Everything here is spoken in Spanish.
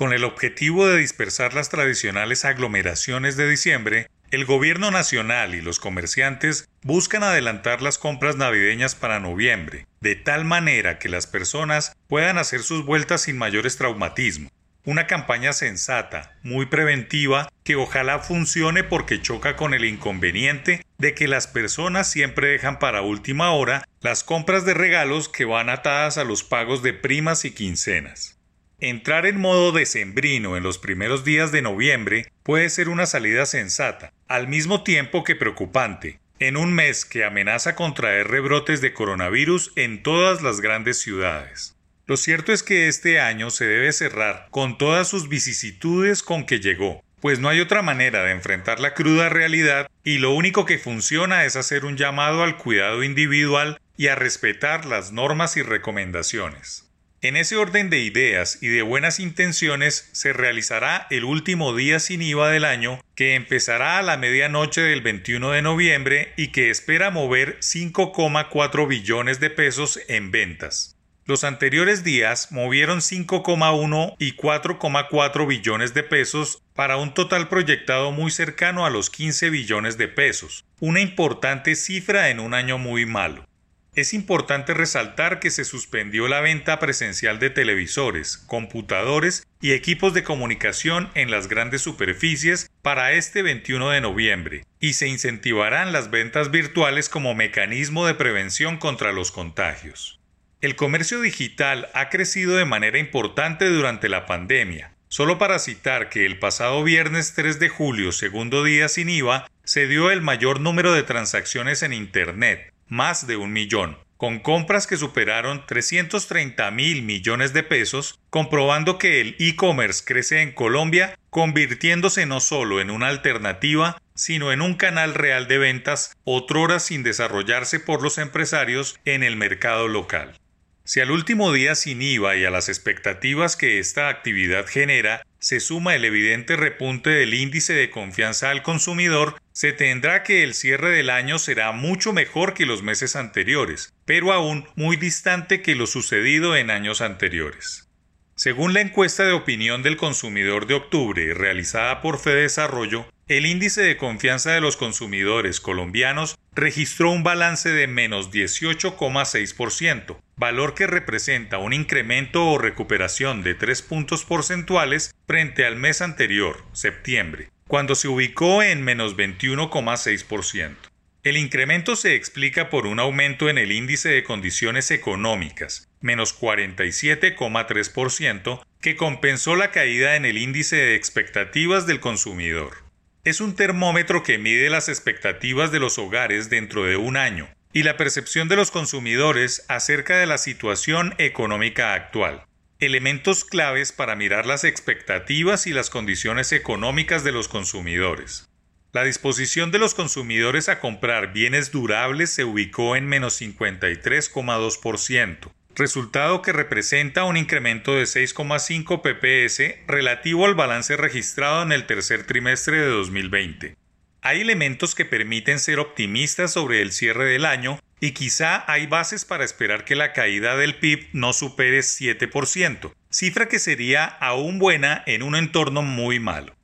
Con el objetivo de dispersar las tradicionales aglomeraciones de diciembre, el gobierno nacional y los comerciantes buscan adelantar las compras navideñas para noviembre, de tal manera que las personas puedan hacer sus vueltas sin mayores traumatismos. Una campaña sensata, muy preventiva, que ojalá funcione porque choca con el inconveniente de que las personas siempre dejan para última hora las compras de regalos que van atadas a los pagos de primas y quincenas. Entrar en modo decembrino en los primeros días de noviembre puede ser una salida sensata, al mismo tiempo que preocupante, en un mes que amenaza contraer rebrotes de coronavirus en todas las grandes ciudades. Lo cierto es que este año se debe cerrar con todas sus vicisitudes con que llegó, pues no hay otra manera de enfrentar la cruda realidad y lo único que funciona es hacer un llamado al cuidado individual y a respetar las normas y recomendaciones. En ese orden de ideas y de buenas intenciones se realizará el último día sin IVA del año, que empezará a la medianoche del 21 de noviembre y que espera mover 5,4 billones de pesos en ventas. Los anteriores días movieron 5,1 y 4,4 billones de pesos para un total proyectado muy cercano a los 15 billones de pesos, una importante cifra en un año muy malo. Es importante resaltar que se suspendió la venta presencial de televisores, computadores y equipos de comunicación en las grandes superficies para este 21 de noviembre y se incentivarán las ventas virtuales como mecanismo de prevención contra los contagios. El comercio digital ha crecido de manera importante durante la pandemia. Solo para citar que el pasado viernes 3 de julio, segundo día sin IVA, se dio el mayor número de transacciones en Internet, más de un millón, con compras que superaron 330 mil millones de pesos, comprobando que el e-commerce crece en Colombia, convirtiéndose no solo en una alternativa, sino en un canal real de ventas, otrora sin desarrollarse por los empresarios en el mercado local. Si al último día sin IVA y a las expectativas que esta actividad genera se suma el evidente repunte del índice de confianza al consumidor, se tendrá que el cierre del año será mucho mejor que los meses anteriores, pero aún muy distante que lo sucedido en años anteriores. Según la encuesta de opinión del consumidor de octubre realizada por Fedesarrollo, el índice de confianza de los consumidores colombianos registró un balance de menos 18,6%, valor que representa un incremento o recuperación de 3 puntos porcentuales frente al mes anterior, septiembre, cuando se ubicó en menos 21,6%. El incremento se explica por un aumento en el índice de condiciones económicas, menos 47,3%, que compensó la caída en el índice de expectativas del consumidor es un termómetro que mide las expectativas de los hogares dentro de un año y la percepción de los consumidores acerca de la situación económica actual. Elementos claves para mirar las expectativas y las condiciones económicas de los consumidores. La disposición de los consumidores a comprar bienes durables se ubicó en menos 53,2%, resultado que representa un incremento de 6,5 pps relativo al balance registrado en el tercer trimestre de 2020. Hay elementos que permiten ser optimistas sobre el cierre del año y quizá hay bases para esperar que la caída del PIB no supere 7%, cifra que sería aún buena en un entorno muy malo.